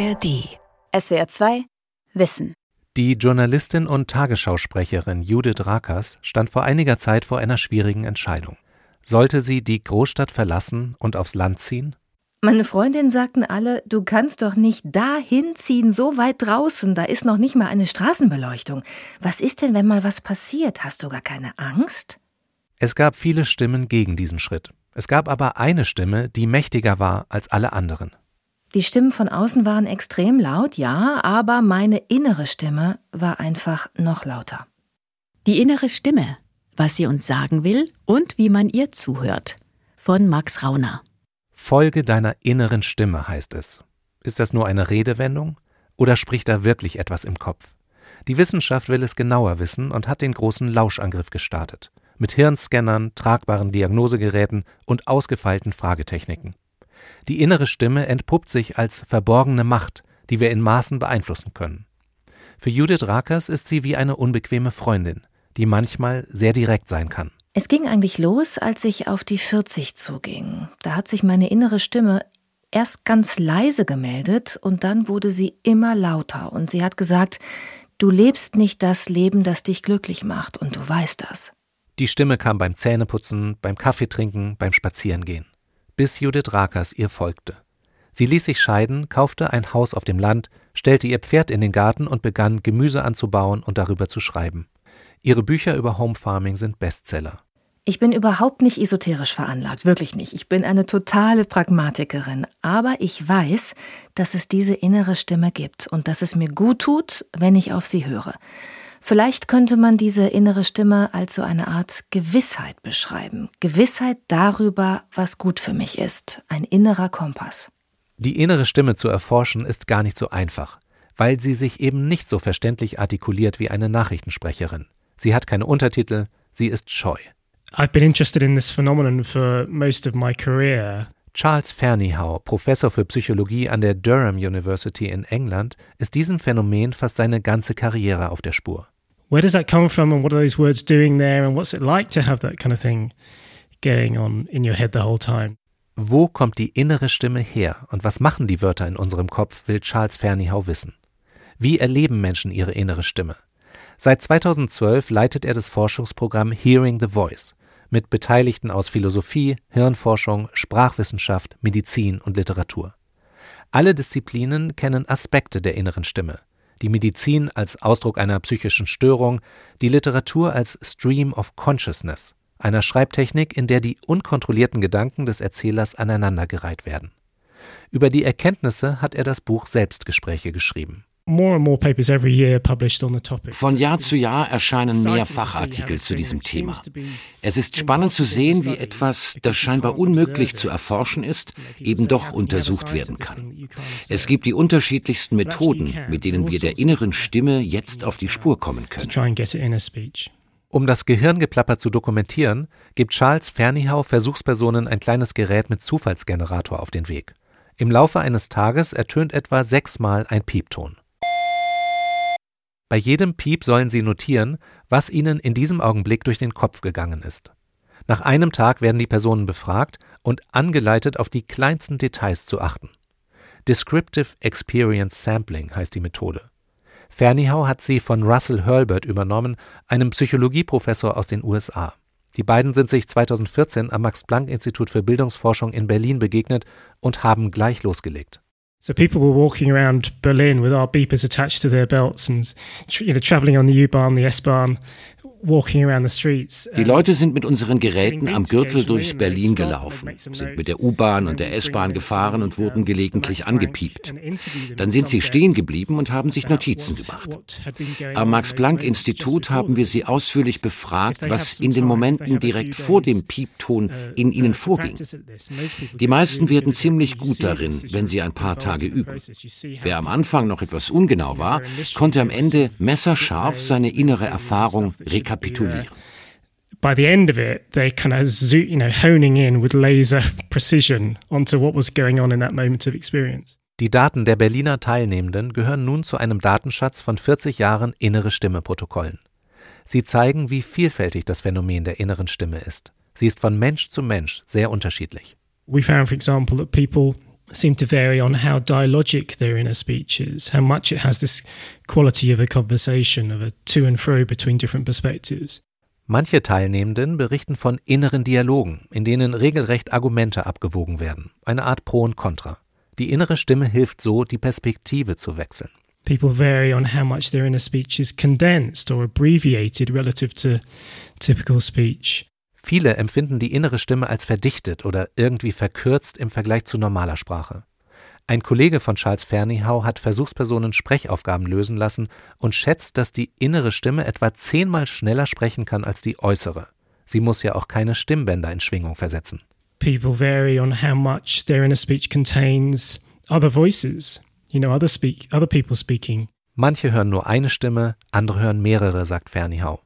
ARD. SWR 2 Wissen. Die Journalistin und Tagesschausprecherin Judith Rakers stand vor einiger Zeit vor einer schwierigen Entscheidung. Sollte sie die Großstadt verlassen und aufs Land ziehen? Meine Freundinnen sagten alle, du kannst doch nicht dahin ziehen, so weit draußen, da ist noch nicht mal eine Straßenbeleuchtung. Was ist denn, wenn mal was passiert? Hast du gar keine Angst? Es gab viele Stimmen gegen diesen Schritt. Es gab aber eine Stimme, die mächtiger war als alle anderen. Die Stimmen von außen waren extrem laut, ja, aber meine innere Stimme war einfach noch lauter. Die innere Stimme, was sie uns sagen will und wie man ihr zuhört. Von Max Rauner. Folge deiner inneren Stimme heißt es. Ist das nur eine Redewendung oder spricht da wirklich etwas im Kopf? Die Wissenschaft will es genauer wissen und hat den großen Lauschangriff gestartet mit Hirnscannern, tragbaren Diagnosegeräten und ausgefeilten Fragetechniken. Die innere Stimme entpuppt sich als verborgene Macht, die wir in Maßen beeinflussen können. Für Judith Rakers ist sie wie eine unbequeme Freundin, die manchmal sehr direkt sein kann. Es ging eigentlich los, als ich auf die 40 zuging. Da hat sich meine innere Stimme erst ganz leise gemeldet und dann wurde sie immer lauter und sie hat gesagt, du lebst nicht das Leben, das dich glücklich macht und du weißt das. Die Stimme kam beim Zähneputzen, beim Kaffeetrinken, beim Spazierengehen. Bis Judith Rakers ihr folgte. Sie ließ sich scheiden, kaufte ein Haus auf dem Land, stellte ihr Pferd in den Garten und begann, Gemüse anzubauen und darüber zu schreiben. Ihre Bücher über Home Farming sind Bestseller. Ich bin überhaupt nicht esoterisch veranlagt, wirklich nicht. Ich bin eine totale Pragmatikerin. Aber ich weiß, dass es diese innere Stimme gibt und dass es mir gut tut, wenn ich auf sie höre. Vielleicht könnte man diese innere Stimme als so eine Art Gewissheit beschreiben. Gewissheit darüber, was gut für mich ist. Ein innerer Kompass. Die innere Stimme zu erforschen ist gar nicht so einfach, weil sie sich eben nicht so verständlich artikuliert wie eine Nachrichtensprecherin. Sie hat keine Untertitel, sie ist scheu. I've been interested in this phenomenon for most of my career. Charles Fernihau, Professor für Psychologie an der Durham University in England, ist diesem Phänomen fast seine ganze Karriere auf der Spur. Where does that come from and what are those words doing there and what's it like to have that kind of thing going on in your head the whole time? Wo kommt die innere Stimme her und was machen die Wörter in unserem Kopf, will Charles Fernihau wissen. Wie erleben Menschen ihre innere Stimme? Seit 2012 leitet er das Forschungsprogramm Hearing the Voice mit Beteiligten aus Philosophie, Hirnforschung, Sprachwissenschaft, Medizin und Literatur. Alle Disziplinen kennen Aspekte der inneren Stimme. Die Medizin als Ausdruck einer psychischen Störung, die Literatur als Stream of Consciousness, einer Schreibtechnik, in der die unkontrollierten Gedanken des Erzählers aneinandergereiht werden. Über die Erkenntnisse hat er das Buch Selbstgespräche geschrieben. Von Jahr zu Jahr erscheinen mehr Fachartikel zu diesem Thema. Es ist spannend zu sehen, wie etwas, das scheinbar unmöglich zu erforschen ist, eben doch untersucht werden kann. Es gibt die unterschiedlichsten Methoden, mit denen wir der inneren Stimme jetzt auf die Spur kommen können. Um das Gehirngeplapper zu dokumentieren, gibt Charles Fernihau Versuchspersonen ein kleines Gerät mit Zufallsgenerator auf den Weg. Im Laufe eines Tages ertönt etwa sechsmal ein Piepton. Bei jedem Piep sollen Sie notieren, was Ihnen in diesem Augenblick durch den Kopf gegangen ist. Nach einem Tag werden die Personen befragt und angeleitet, auf die kleinsten Details zu achten. Descriptive Experience Sampling heißt die Methode. Fernihau hat sie von Russell Hurlbert übernommen, einem Psychologieprofessor aus den USA. Die beiden sind sich 2014 am Max-Planck-Institut für Bildungsforschung in Berlin begegnet und haben gleich losgelegt. So people were walking around Berlin with our beepers attached to their belts and you know traveling on the U-Bahn, the S-Bahn, die Leute sind mit unseren Geräten am Gürtel durch Berlin gelaufen, sind mit der U-Bahn und der S-Bahn gefahren und wurden gelegentlich angepiept. Dann sind sie stehen geblieben und haben sich Notizen gemacht. Am Max-Planck-Institut haben wir sie ausführlich befragt, was in den Momenten direkt vor dem Piepton uh, in ihnen vorging. Die meisten werden ziemlich gut darin, wenn sie ein paar Tage üben. Wer am Anfang noch etwas ungenau war, konnte am Ende messerscharf seine innere Erfahrung rekapitulieren. By the end of it, they kind of you know, honing in with laser precision onto what was going on in that moment of experience. Die Daten der Berliner Teilnehmenden gehören nun zu einem Datenschatz von 40 Jahren innere Stimme-Protokollen. Sie zeigen, wie vielfältig das Phänomen der inneren Stimme ist. Sie ist von Mensch zu Mensch sehr unterschiedlich. We found, for example, that people seem to vary on how dialogic their inner speech is, how much it has this quality of a conversation, of a to and fro between different perspectives. Manche Teilnehmenden berichten von inneren Dialogen, in denen regelrecht Argumente abgewogen werden, eine Art Pro und Contra. Die innere Stimme hilft so, die Perspektive zu wechseln. People vary on how much their inner speech is condensed or abbreviated relative to typical speech. Viele empfinden die innere Stimme als verdichtet oder irgendwie verkürzt im Vergleich zu normaler Sprache. Ein Kollege von Charles Fernihau hat Versuchspersonen Sprechaufgaben lösen lassen und schätzt, dass die innere Stimme etwa zehnmal schneller sprechen kann als die äußere. Sie muss ja auch keine Stimmbänder in Schwingung versetzen. People vary on how much their inner speech contains other voices, you know, other speak, other people speaking. Manche hören nur eine Stimme, andere hören mehrere, sagt Fernihau.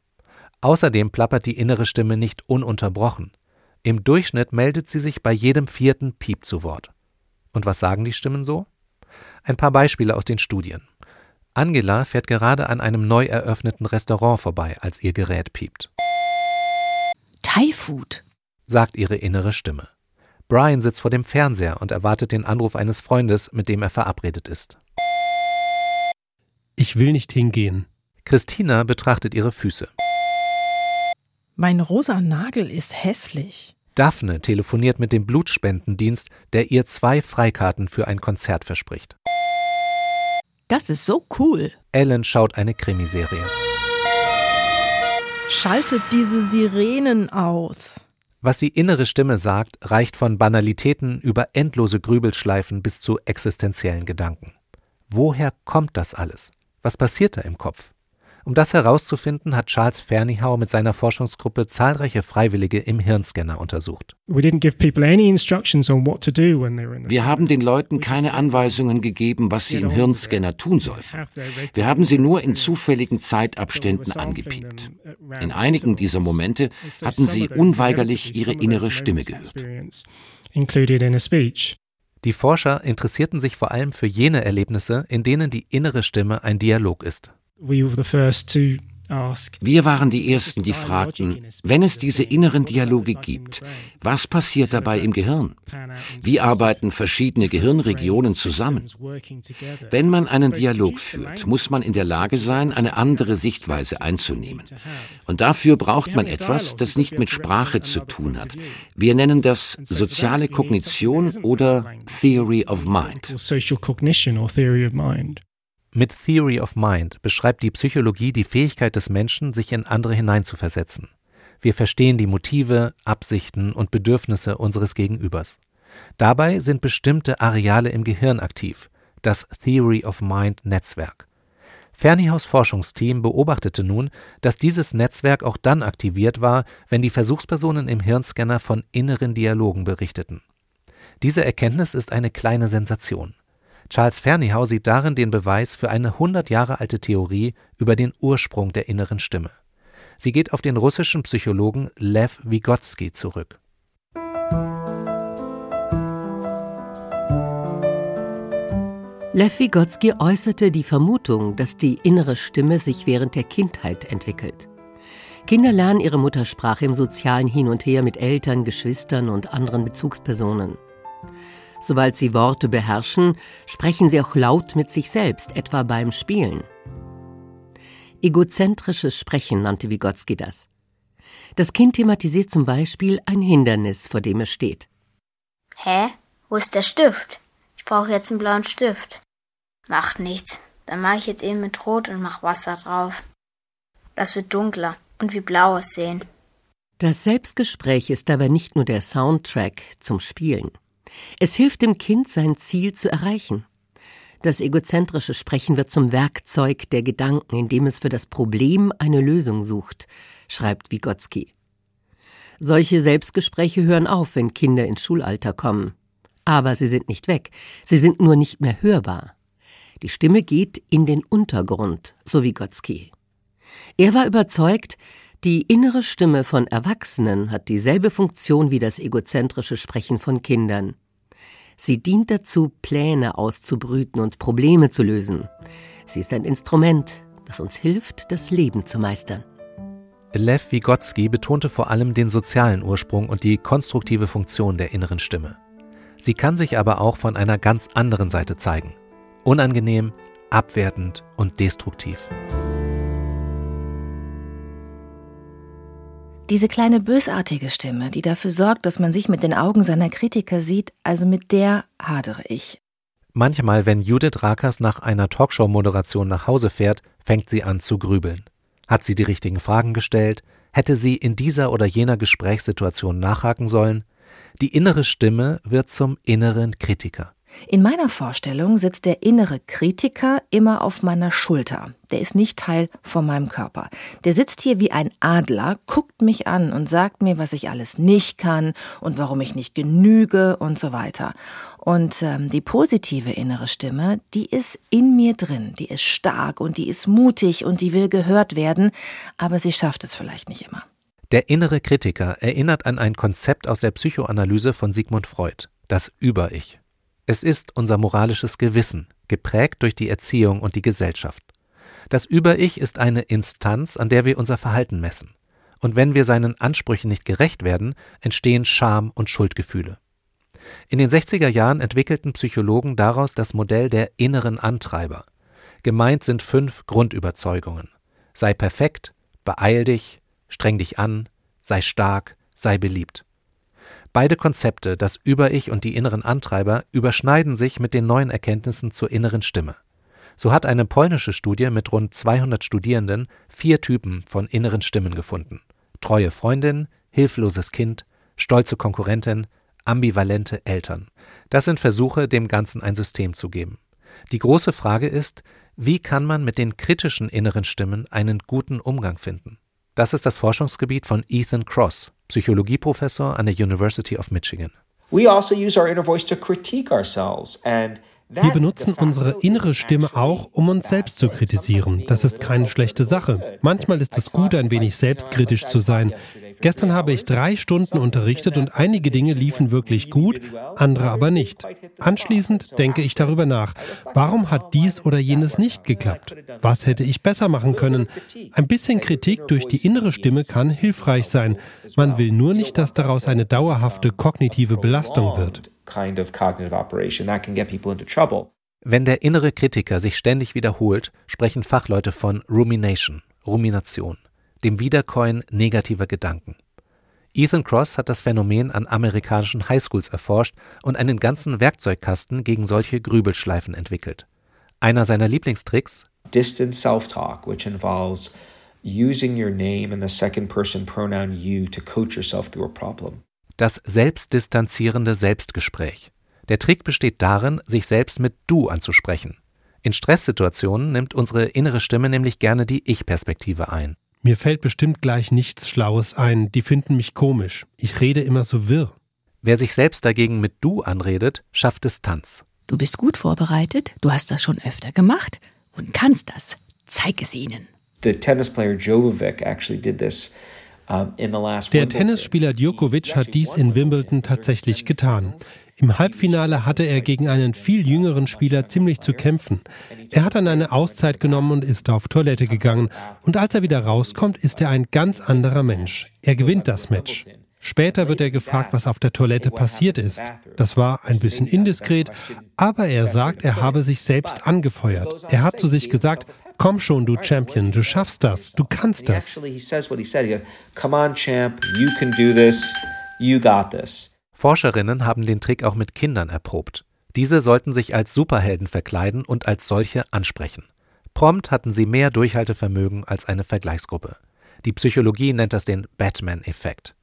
Außerdem plappert die innere Stimme nicht ununterbrochen. Im Durchschnitt meldet sie sich bei jedem vierten Piep zu Wort. Und was sagen die Stimmen so? Ein paar Beispiele aus den Studien. Angela fährt gerade an einem neu eröffneten Restaurant vorbei, als ihr Gerät piept. Thai Food, sagt ihre innere Stimme. Brian sitzt vor dem Fernseher und erwartet den Anruf eines Freundes, mit dem er verabredet ist. Ich will nicht hingehen. Christina betrachtet ihre Füße. Mein rosa Nagel ist hässlich. Daphne telefoniert mit dem Blutspendendienst, der ihr zwei Freikarten für ein Konzert verspricht. Das ist so cool. Ellen schaut eine Krimiserie. Schaltet diese Sirenen aus. Was die innere Stimme sagt, reicht von Banalitäten über endlose Grübelschleifen bis zu existenziellen Gedanken. Woher kommt das alles? Was passiert da im Kopf? Um das herauszufinden, hat Charles Fernihau mit seiner Forschungsgruppe zahlreiche Freiwillige im Hirnscanner untersucht. Wir haben den Leuten keine Anweisungen gegeben, was sie im Hirnscanner tun sollen. Wir haben sie nur in zufälligen Zeitabständen angepiept. In einigen dieser Momente hatten sie unweigerlich ihre innere Stimme gehört. Die Forscher interessierten sich vor allem für jene Erlebnisse, in denen die innere Stimme ein Dialog ist. Wir waren die Ersten, die fragten, wenn es diese inneren Dialoge gibt, was passiert dabei im Gehirn? Wie arbeiten verschiedene Gehirnregionen zusammen? Wenn man einen Dialog führt, muss man in der Lage sein, eine andere Sichtweise einzunehmen. Und dafür braucht man etwas, das nicht mit Sprache zu tun hat. Wir nennen das soziale Kognition oder Theory of Mind. Mit Theory of Mind beschreibt die Psychologie die Fähigkeit des Menschen, sich in andere hineinzuversetzen. Wir verstehen die Motive, Absichten und Bedürfnisse unseres Gegenübers. Dabei sind bestimmte Areale im Gehirn aktiv, das Theory of Mind Netzwerk. Fernihaus Forschungsteam beobachtete nun, dass dieses Netzwerk auch dann aktiviert war, wenn die Versuchspersonen im Hirnscanner von inneren Dialogen berichteten. Diese Erkenntnis ist eine kleine Sensation. Charles Fernihau sieht darin den Beweis für eine 100 Jahre alte Theorie über den Ursprung der inneren Stimme. Sie geht auf den russischen Psychologen Lev Vygotsky zurück. Lev Vygotsky äußerte die Vermutung, dass die innere Stimme sich während der Kindheit entwickelt. Kinder lernen ihre Muttersprache im sozialen Hin und Her mit Eltern, Geschwistern und anderen Bezugspersonen. Sobald sie Worte beherrschen, sprechen sie auch laut mit sich selbst, etwa beim Spielen. Egozentrisches Sprechen nannte Vygotsky das. Das Kind thematisiert zum Beispiel ein Hindernis, vor dem es steht. Hä? Wo ist der Stift? Ich brauche jetzt einen blauen Stift. Macht nichts. Dann mache ich jetzt eben mit Rot und mach Wasser drauf. Das wird dunkler und wie blau aussehen. Das Selbstgespräch ist aber nicht nur der Soundtrack zum Spielen. Es hilft dem Kind, sein Ziel zu erreichen. Das egozentrische Sprechen wird zum Werkzeug der Gedanken, indem es für das Problem eine Lösung sucht, schreibt Vygotsky. Solche Selbstgespräche hören auf, wenn Kinder ins Schulalter kommen. Aber sie sind nicht weg, sie sind nur nicht mehr hörbar. Die Stimme geht in den Untergrund, so Vygotsky. Er war überzeugt, die innere Stimme von Erwachsenen hat dieselbe Funktion wie das egozentrische Sprechen von Kindern. Sie dient dazu, Pläne auszubrüten und Probleme zu lösen. Sie ist ein Instrument, das uns hilft, das Leben zu meistern. Lev Vygotsky betonte vor allem den sozialen Ursprung und die konstruktive Funktion der inneren Stimme. Sie kann sich aber auch von einer ganz anderen Seite zeigen. Unangenehm, abwertend und destruktiv. Diese kleine bösartige Stimme, die dafür sorgt, dass man sich mit den Augen seiner Kritiker sieht, also mit der hadere ich. Manchmal, wenn Judith Rakers nach einer Talkshow-Moderation nach Hause fährt, fängt sie an zu grübeln. Hat sie die richtigen Fragen gestellt? Hätte sie in dieser oder jener Gesprächssituation nachhaken sollen? Die innere Stimme wird zum inneren Kritiker. In meiner Vorstellung sitzt der innere Kritiker immer auf meiner Schulter. Der ist nicht Teil von meinem Körper. Der sitzt hier wie ein Adler, guckt mich an und sagt mir, was ich alles nicht kann und warum ich nicht genüge und so weiter. Und ähm, die positive innere Stimme, die ist in mir drin, die ist stark und die ist mutig und die will gehört werden, aber sie schafft es vielleicht nicht immer. Der innere Kritiker erinnert an ein Konzept aus der Psychoanalyse von Sigmund Freud, das Über-Ich. Es ist unser moralisches Gewissen, geprägt durch die Erziehung und die Gesellschaft. Das Über-Ich ist eine Instanz, an der wir unser Verhalten messen. Und wenn wir seinen Ansprüchen nicht gerecht werden, entstehen Scham und Schuldgefühle. In den 60er Jahren entwickelten Psychologen daraus das Modell der inneren Antreiber. Gemeint sind fünf Grundüberzeugungen. Sei perfekt, beeil dich, streng dich an, sei stark, sei beliebt. Beide Konzepte, das Über-Ich und die inneren Antreiber, überschneiden sich mit den neuen Erkenntnissen zur inneren Stimme. So hat eine polnische Studie mit rund 200 Studierenden vier Typen von inneren Stimmen gefunden. Treue Freundin, hilfloses Kind, stolze Konkurrentin, ambivalente Eltern. Das sind Versuche, dem Ganzen ein System zu geben. Die große Frage ist, wie kann man mit den kritischen inneren Stimmen einen guten Umgang finden? Das ist das Forschungsgebiet von Ethan Cross, Psychologieprofessor an der University of Michigan. Wir benutzen unsere innere Stimme auch, um uns selbst zu kritisieren. Das ist keine schlechte Sache. Manchmal ist es gut, ein wenig selbstkritisch zu sein. Gestern habe ich drei Stunden unterrichtet und einige Dinge liefen wirklich gut, andere aber nicht. Anschließend denke ich darüber nach. Warum hat dies oder jenes nicht geklappt? Was hätte ich besser machen können? Ein bisschen Kritik durch die innere Stimme kann hilfreich sein. Man will nur nicht, dass daraus eine dauerhafte kognitive Belastung wird kind of cognitive operation. That can get people into trouble. Wenn der innere Kritiker sich ständig wiederholt, sprechen Fachleute von Rumination, Rumination, dem Wiederkäuen negativer Gedanken. Ethan Cross hat das Phänomen an amerikanischen Highschools erforscht und einen ganzen Werkzeugkasten gegen solche Grübelschleifen entwickelt. Einer seiner Lieblingstricks Distant Self-Talk, which involves using your name and the second person pronoun you to coach yourself through a problem das selbstdistanzierende Selbstgespräch. Der Trick besteht darin, sich selbst mit Du anzusprechen. In Stresssituationen nimmt unsere innere Stimme nämlich gerne die Ich-Perspektive ein. Mir fällt bestimmt gleich nichts Schlaues ein, die finden mich komisch. Ich rede immer so wirr. Wer sich selbst dagegen mit Du anredet, schafft Distanz. Du bist gut vorbereitet, du hast das schon öfter gemacht und kannst das. Zeig es ihnen. The tennis player Jovovic actually did this der Tennisspieler Djokovic hat dies in Wimbledon tatsächlich getan. Im Halbfinale hatte er gegen einen viel jüngeren Spieler ziemlich zu kämpfen. Er hat dann eine Auszeit genommen und ist auf Toilette gegangen. Und als er wieder rauskommt, ist er ein ganz anderer Mensch. Er gewinnt das Match. Später wird er gefragt, was auf der Toilette passiert ist. Das war ein bisschen indiskret, aber er sagt, er habe sich selbst angefeuert. Er hat zu sich gesagt, Komm schon, du Champion, du schaffst das, du kannst das. Forscherinnen haben den Trick auch mit Kindern erprobt. Diese sollten sich als Superhelden verkleiden und als solche ansprechen. Prompt hatten sie mehr Durchhaltevermögen als eine Vergleichsgruppe. Die Psychologie nennt das den Batman-Effekt.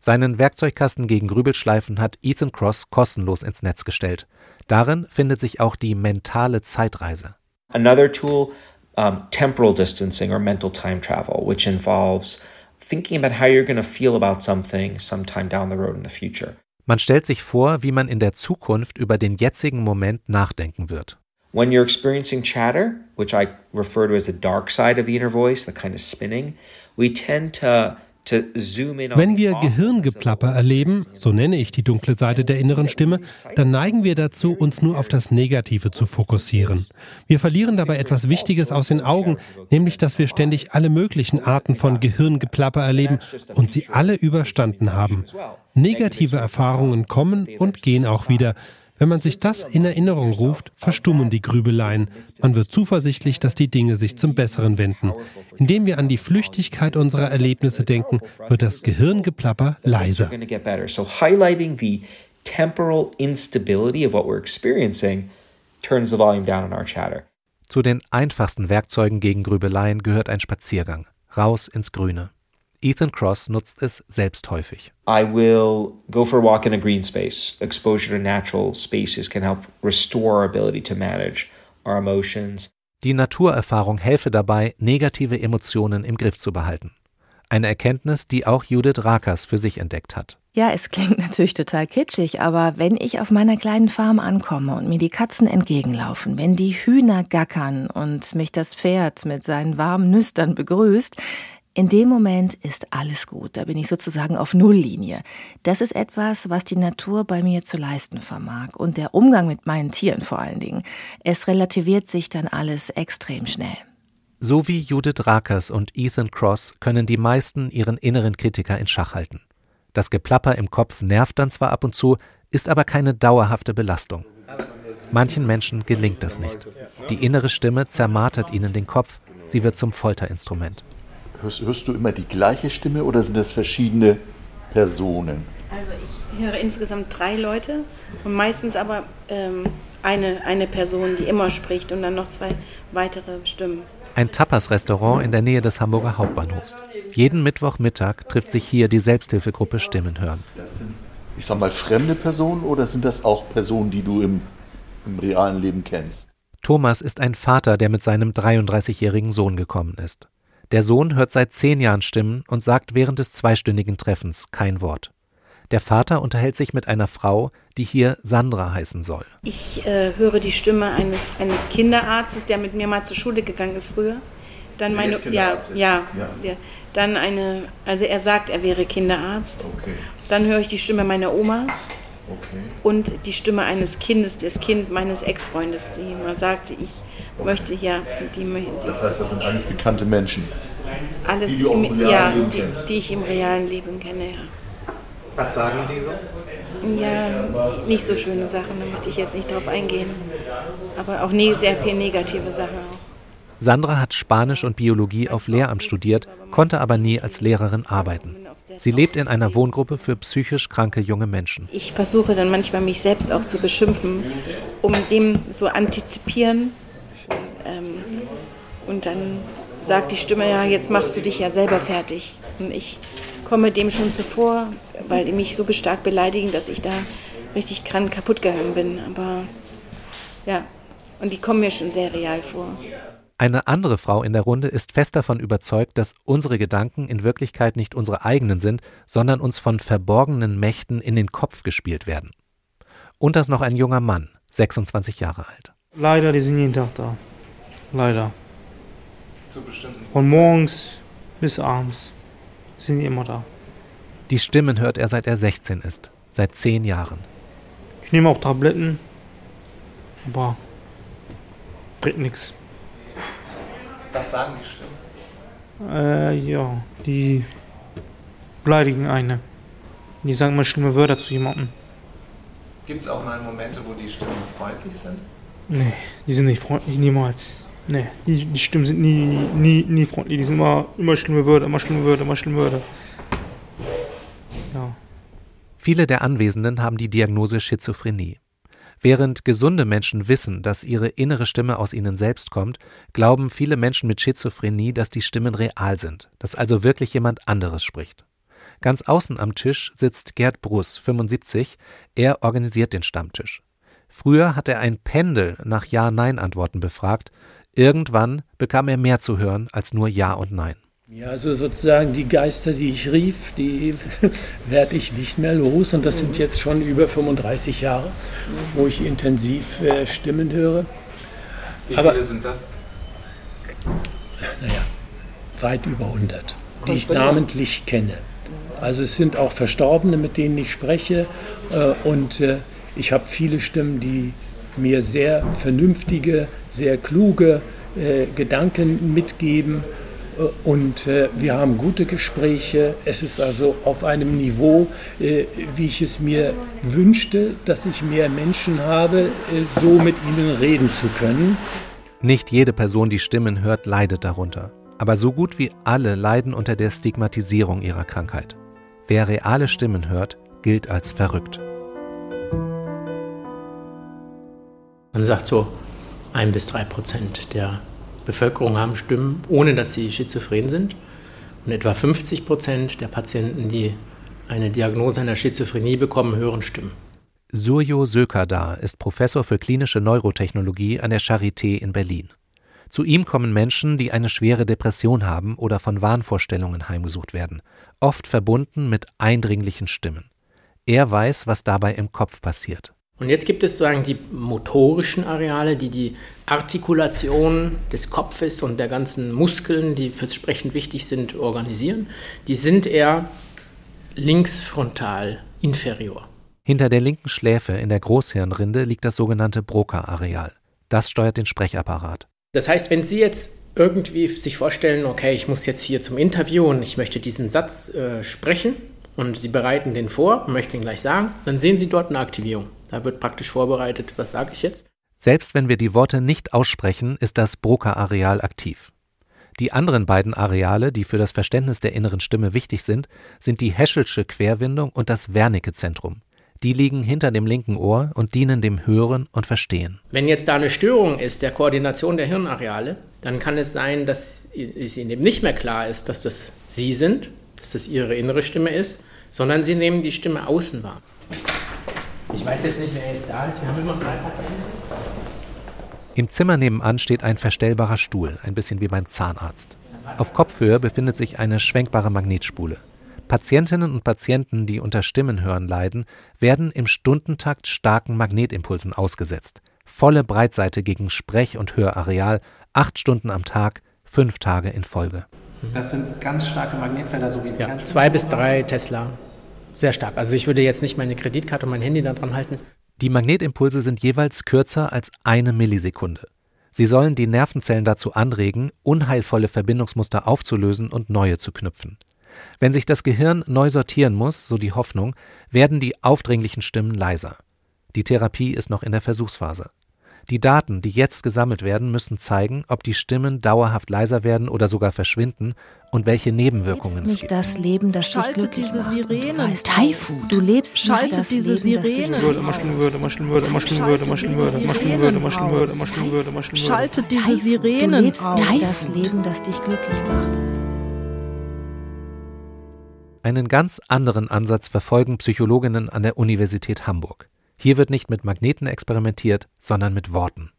Seinen Werkzeugkasten gegen Grübelschleifen hat Ethan Cross kostenlos ins Netz gestellt. Darin findet sich auch die mentale Zeitreise. Another tool um, temporal distancing or mental time travel, which involves thinking about how you're going to feel about something sometime down the road in the future. Man stellt sich vor, wie man in der Zukunft über den jetzigen Moment nachdenken wird. When you're experiencing chatter, which I refer to as the dark side of the inner voice, the kind of spinning, we tend to Wenn wir Gehirngeplapper erleben, so nenne ich die dunkle Seite der inneren Stimme, dann neigen wir dazu, uns nur auf das Negative zu fokussieren. Wir verlieren dabei etwas Wichtiges aus den Augen, nämlich dass wir ständig alle möglichen Arten von Gehirngeplapper erleben und sie alle überstanden haben. Negative Erfahrungen kommen und gehen auch wieder. Wenn man sich das in Erinnerung ruft, verstummen die Grübeleien. Man wird zuversichtlich, dass die Dinge sich zum Besseren wenden. Indem wir an die Flüchtigkeit unserer Erlebnisse denken, wird das Gehirngeplapper leiser. temporal instability of what we're experiencing turns the volume down in our chatter. Zu den einfachsten Werkzeugen gegen Grübeleien gehört ein Spaziergang, raus ins Grüne. Ethan Cross nutzt es selbst häufig. I will go for a walk in a green space. Exposure to natural spaces can help restore our ability to manage our emotions. Die Naturerfahrung helfe dabei, negative Emotionen im Griff zu behalten. Eine Erkenntnis, die auch Judith Rakers für sich entdeckt hat. Ja, es klingt natürlich total kitschig, aber wenn ich auf meiner kleinen Farm ankomme und mir die Katzen entgegenlaufen, wenn die Hühner gackern und mich das Pferd mit seinen warmen Nüstern begrüßt, in dem Moment ist alles gut, da bin ich sozusagen auf Nulllinie. Das ist etwas, was die Natur bei mir zu leisten vermag und der Umgang mit meinen Tieren vor allen Dingen. Es relativiert sich dann alles extrem schnell. So wie Judith Rakers und Ethan Cross können die meisten ihren inneren Kritiker in Schach halten. Das Geplapper im Kopf nervt dann zwar ab und zu, ist aber keine dauerhafte Belastung. Manchen Menschen gelingt das nicht. Die innere Stimme zermartert ihnen den Kopf, sie wird zum Folterinstrument. Hörst, hörst, du immer die gleiche Stimme oder sind das verschiedene Personen? Also ich höre insgesamt drei Leute und meistens aber ähm, eine, eine Person, die immer spricht und dann noch zwei weitere Stimmen. Ein Tapas-Restaurant in der Nähe des Hamburger Hauptbahnhofs. Jeden Mittwochmittag trifft sich hier die Selbsthilfegruppe Stimmen hören. Das sind, ich sag mal, fremde Personen oder sind das auch Personen, die du im, im realen Leben kennst? Thomas ist ein Vater, der mit seinem 33-jährigen Sohn gekommen ist. Der Sohn hört seit zehn Jahren Stimmen und sagt während des zweistündigen Treffens kein Wort. Der Vater unterhält sich mit einer Frau, die hier Sandra heißen soll. Ich äh, höre die Stimme eines, eines Kinderarztes, der mit mir mal zur Schule gegangen ist früher. Dann meine, ja, ja, ja. Der, dann eine, also er sagt, er wäre Kinderarzt. Okay. Dann höre ich die Stimme meiner Oma. Okay. Und die Stimme eines Kindes, das Kind meines Ex-Freundes, die immer sagte, ich möchte ja. Die, das heißt, das sind alles bekannte Menschen. Alles, die, im, ja, die, die, ich im realen Leben kenne, ja. Was sagen die so? Ja, nicht so schöne Sachen, da möchte ich jetzt nicht drauf eingehen. Aber auch ne, sehr viel negative Sachen auch. Sandra hat Spanisch und Biologie auf Lehramt studiert, konnte aber nie als Lehrerin arbeiten. Sie lebt in einer Wohngruppe für psychisch kranke junge Menschen. Ich versuche dann manchmal mich selbst auch zu beschimpfen, um dem so antizipieren. Ähm, und dann sagt die Stimme ja, jetzt machst du dich ja selber fertig. Und ich komme dem schon zuvor, weil die mich so stark beleidigen, dass ich da richtig krank kaputt gegangen bin. Aber ja, und die kommen mir schon sehr real vor. Eine andere Frau in der Runde ist fest davon überzeugt, dass unsere Gedanken in Wirklichkeit nicht unsere eigenen sind, sondern uns von verborgenen Mächten in den Kopf gespielt werden. Und das noch ein junger Mann, 26 Jahre alt. Leider, die sind jeden Tag da. Leider. Von morgens bis abends sind die immer da. Die Stimmen hört er seit er 16 ist, seit zehn Jahren. Ich nehme auch Tabletten, aber bringt nichts. Was sagen die Stimmen? Äh, ja, die beleidigen eine. Die sagen mal schlimme Wörter zu jemandem. Gibt es auch mal Momente, wo die Stimmen freundlich sind? Nee, die sind nicht freundlich, niemals. Nee, die, die Stimmen sind nie, nie, nie freundlich. Die sind immer, immer schlimme Wörter, immer schlimme Wörter, immer schlimme Wörter. Ja. Viele der Anwesenden haben die Diagnose Schizophrenie. Während gesunde Menschen wissen, dass ihre innere Stimme aus ihnen selbst kommt, glauben viele Menschen mit Schizophrenie, dass die Stimmen real sind, dass also wirklich jemand anderes spricht. Ganz außen am Tisch sitzt Gerd Bruss, 75. Er organisiert den Stammtisch. Früher hat er ein Pendel nach Ja-Nein-Antworten befragt. Irgendwann bekam er mehr zu hören als nur Ja und Nein. Ja, also sozusagen die Geister, die ich rief, die werde ich nicht mehr los. Und das sind jetzt schon über 35 Jahre, wo ich intensiv äh, Stimmen höre. Wie Aber, viele sind das? Naja, weit über 100. die ich namentlich kenne. Also es sind auch Verstorbene, mit denen ich spreche. Äh, und äh, ich habe viele Stimmen, die mir sehr vernünftige, sehr kluge äh, Gedanken mitgeben. Und wir haben gute Gespräche. Es ist also auf einem Niveau, wie ich es mir wünschte, dass ich mehr Menschen habe, so mit ihnen reden zu können. Nicht jede Person, die Stimmen hört, leidet darunter. Aber so gut wie alle leiden unter der Stigmatisierung ihrer Krankheit. Wer reale Stimmen hört, gilt als verrückt. Man sagt so, ein bis drei Prozent der Bevölkerung haben Stimmen, ohne dass sie schizophren sind. Und etwa 50 Prozent der Patienten, die eine Diagnose einer Schizophrenie bekommen, hören Stimmen. Suryo Sökadar ist Professor für klinische Neurotechnologie an der Charité in Berlin. Zu ihm kommen Menschen, die eine schwere Depression haben oder von Wahnvorstellungen heimgesucht werden oft verbunden mit eindringlichen Stimmen. Er weiß, was dabei im Kopf passiert. Und jetzt gibt es sozusagen die motorischen Areale, die die Artikulation des Kopfes und der ganzen Muskeln, die fürs Sprechen wichtig sind, organisieren. Die sind eher linksfrontal inferior. Hinter der linken Schläfe in der Großhirnrinde liegt das sogenannte Broca-Areal. Das steuert den Sprechapparat. Das heißt, wenn Sie jetzt irgendwie sich vorstellen, okay, ich muss jetzt hier zum Interview und ich möchte diesen Satz äh, sprechen und Sie bereiten den vor, möchten ihn gleich sagen, dann sehen Sie dort eine Aktivierung. Da wird praktisch vorbereitet, was sage ich jetzt. Selbst wenn wir die Worte nicht aussprechen, ist das Broca-Areal aktiv. Die anderen beiden Areale, die für das Verständnis der inneren Stimme wichtig sind, sind die Heschelsche Querwindung und das Wernicke-Zentrum. Die liegen hinter dem linken Ohr und dienen dem Hören und Verstehen. Wenn jetzt da eine Störung ist der Koordination der Hirnareale, dann kann es sein, dass es ihnen eben nicht mehr klar ist, dass das sie sind, dass das ihre innere Stimme ist, sondern sie nehmen die Stimme außen wahr. Ich weiß jetzt nicht, wer jetzt da ist. Wir haben immer drei Patienten. Im Zimmer nebenan steht ein verstellbarer Stuhl, ein bisschen wie beim Zahnarzt. Auf Kopfhöhe befindet sich eine schwenkbare Magnetspule. Patientinnen und Patienten, die unter Stimmenhören leiden, werden im Stundentakt starken Magnetimpulsen ausgesetzt. Volle Breitseite gegen Sprech- und Hörareal, acht Stunden am Tag, fünf Tage in Folge. Das sind ganz starke Magnetfelder, so wie ja, zwei bis drei Tesla. Sehr stark. Also ich würde jetzt nicht meine Kreditkarte und mein Handy da dran halten. Die Magnetimpulse sind jeweils kürzer als eine Millisekunde. Sie sollen die Nervenzellen dazu anregen, unheilvolle Verbindungsmuster aufzulösen und neue zu knüpfen. Wenn sich das Gehirn neu sortieren muss, so die Hoffnung, werden die aufdringlichen Stimmen leiser. Die Therapie ist noch in der Versuchsphase. Die Daten, die jetzt gesammelt werden, müssen zeigen, ob die Stimmen dauerhaft leiser werden oder sogar verschwinden und welche Nebenwirkungen es gibt. das Leben, das Schaltet dich glücklich diese macht. Sirenen. Du lebst Schaltet nicht das diese Leben, Das dich immer schlimmer wird, immer schlimmer wird. Schaltet diese Sirenen das Leben, das dich glücklich macht. Einen ganz anderen Ansatz verfolgen Psychologinnen an der Universität Hamburg. Hier wird nicht mit Magneten experimentiert, sondern mit Worten.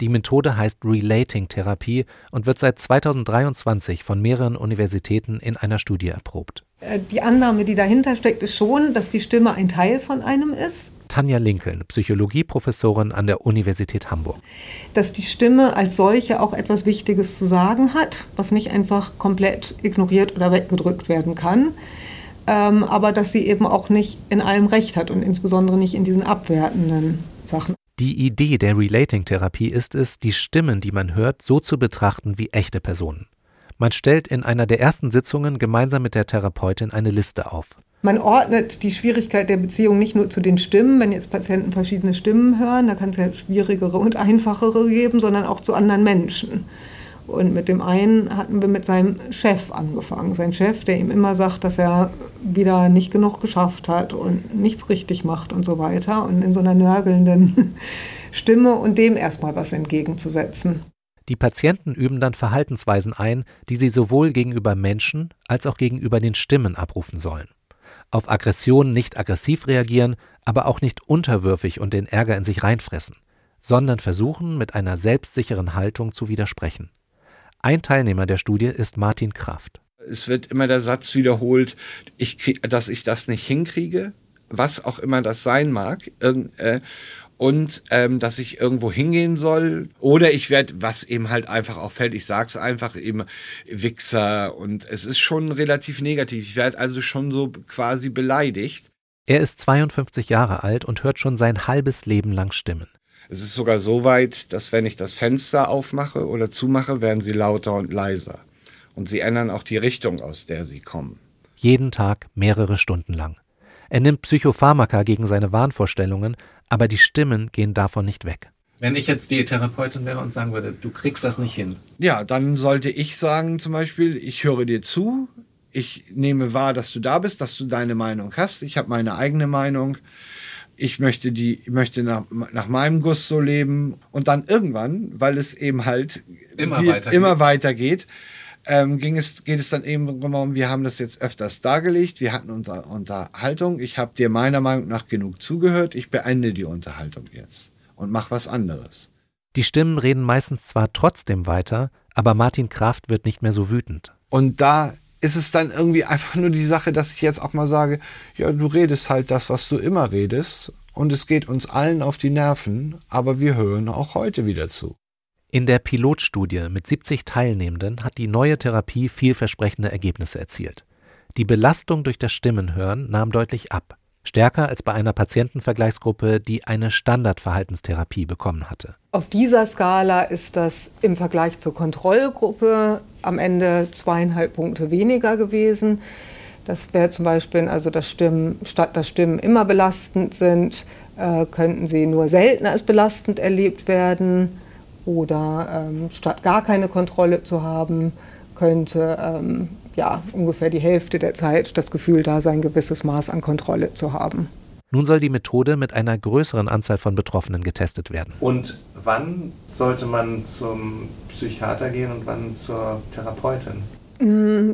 Die Methode heißt Relating-Therapie und wird seit 2023 von mehreren Universitäten in einer Studie erprobt. Äh, Die Annahme, die dahinter steckt, ist schon, dass die Stimme ein Teil von einem ist. Tanja Lincoln, Psychologieprofessorin an der Universität Hamburg. Dass die Stimme als solche auch etwas Wichtiges zu sagen hat, was nicht einfach komplett ignoriert oder weggedrückt werden kann. Ähm, aber dass sie eben auch nicht in allem Recht hat und insbesondere nicht in diesen abwertenden Sachen. Die Idee der Relating-Therapie ist es, die Stimmen, die man hört, so zu betrachten wie echte Personen. Man stellt in einer der ersten Sitzungen gemeinsam mit der Therapeutin eine Liste auf. Man ordnet die Schwierigkeit der Beziehung nicht nur zu den Stimmen, wenn jetzt Patienten verschiedene Stimmen hören, da kann es ja schwierigere und einfachere geben, sondern auch zu anderen Menschen. Und mit dem einen hatten wir mit seinem Chef angefangen. Sein Chef, der ihm immer sagt, dass er wieder nicht genug geschafft hat und nichts richtig macht und so weiter. Und in so einer nörgelnden Stimme und dem erstmal was entgegenzusetzen. Die Patienten üben dann Verhaltensweisen ein, die sie sowohl gegenüber Menschen als auch gegenüber den Stimmen abrufen sollen. Auf Aggression nicht aggressiv reagieren, aber auch nicht unterwürfig und den Ärger in sich reinfressen, sondern versuchen, mit einer selbstsicheren Haltung zu widersprechen. Ein Teilnehmer der Studie ist Martin Kraft. Es wird immer der Satz wiederholt, ich krieg, dass ich das nicht hinkriege, was auch immer das sein mag. äh, und ähm, dass ich irgendwo hingehen soll. Oder ich werde, was eben halt einfach auffällt, ich sag's einfach eben Wichser und es ist schon relativ negativ. Ich werde also schon so quasi beleidigt. Er ist 52 Jahre alt und hört schon sein halbes Leben lang Stimmen. Es ist sogar so weit, dass wenn ich das Fenster aufmache oder zumache, werden sie lauter und leiser. Und sie ändern auch die Richtung, aus der sie kommen. Jeden Tag mehrere Stunden lang. Er nimmt Psychopharmaka gegen seine Wahnvorstellungen, aber die Stimmen gehen davon nicht weg. Wenn ich jetzt die Therapeutin wäre und sagen würde, du kriegst das nicht hin. Ja, dann sollte ich sagen zum Beispiel, ich höre dir zu, ich nehme wahr, dass du da bist, dass du deine Meinung hast, ich habe meine eigene Meinung, ich möchte die, möchte nach, nach meinem Guss so leben und dann irgendwann, weil es eben halt immer, wie, weitergeht. immer weitergeht, ähm, ging es, geht es dann eben darum, wir haben das jetzt öfters dargelegt, wir hatten unsere Unterhaltung, ich habe dir meiner Meinung nach genug zugehört, ich beende die Unterhaltung jetzt und mach was anderes. Die Stimmen reden meistens zwar trotzdem weiter, aber Martin Kraft wird nicht mehr so wütend. Und da ist es dann irgendwie einfach nur die Sache, dass ich jetzt auch mal sage, ja, du redest halt das, was du immer redest und es geht uns allen auf die Nerven, aber wir hören auch heute wieder zu. In der Pilotstudie mit 70 Teilnehmenden hat die neue Therapie vielversprechende Ergebnisse erzielt. Die Belastung durch das Stimmenhören nahm deutlich ab, stärker als bei einer Patientenvergleichsgruppe, die eine Standardverhaltenstherapie bekommen hatte. Auf dieser Skala ist das im Vergleich zur Kontrollgruppe am Ende zweieinhalb Punkte weniger gewesen. Das wäre zum Beispiel, also dass Stimmen, statt dass Stimmen immer belastend sind, äh, könnten sie nur selten als belastend erlebt werden. Oder ähm, statt gar keine Kontrolle zu haben, könnte ähm, ja, ungefähr die Hälfte der Zeit das Gefühl da sein, ein gewisses Maß an Kontrolle zu haben. Nun soll die Methode mit einer größeren Anzahl von Betroffenen getestet werden. Und wann sollte man zum Psychiater gehen und wann zur Therapeutin?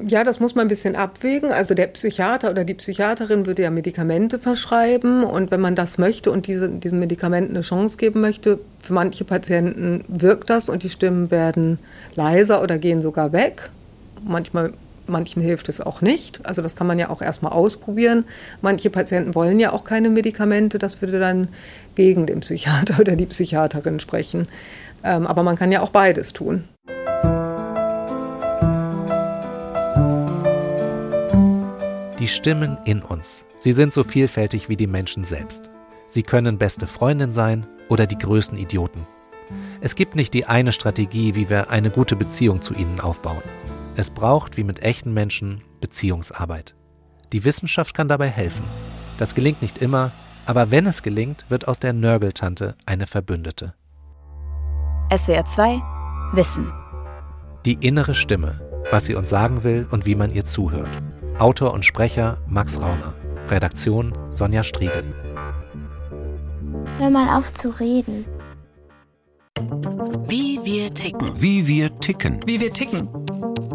Ja, das muss man ein bisschen abwägen. Also der Psychiater oder die Psychiaterin würde ja Medikamente verschreiben und wenn man das möchte und diese, diesen Medikamenten eine Chance geben möchte, für manche Patienten wirkt das und die Stimmen werden leiser oder gehen sogar weg. Manchmal manchen hilft es auch nicht. Also das kann man ja auch erstmal ausprobieren. Manche Patienten wollen ja auch keine Medikamente. Das würde dann gegen den Psychiater oder die Psychiaterin sprechen. Ähm, aber man kann ja auch beides tun. Die Stimmen in uns. Sie sind so vielfältig wie die Menschen selbst. Sie können beste Freundin sein oder die größten Idioten. Es gibt nicht die eine Strategie, wie wir eine gute Beziehung zu ihnen aufbauen. Es braucht, wie mit echten Menschen, Beziehungsarbeit. Die Wissenschaft kann dabei helfen. Das gelingt nicht immer, aber wenn es gelingt, wird aus der Nörgeltante eine Verbündete. SWR 2 Wissen. Die innere Stimme, was sie uns sagen will und wie man ihr zuhört. Autor und Sprecher Max Rauner. Redaktion Sonja Striegel. Hör mal auf zu reden. Wie wir ticken. Wie wir ticken. Wie wir ticken.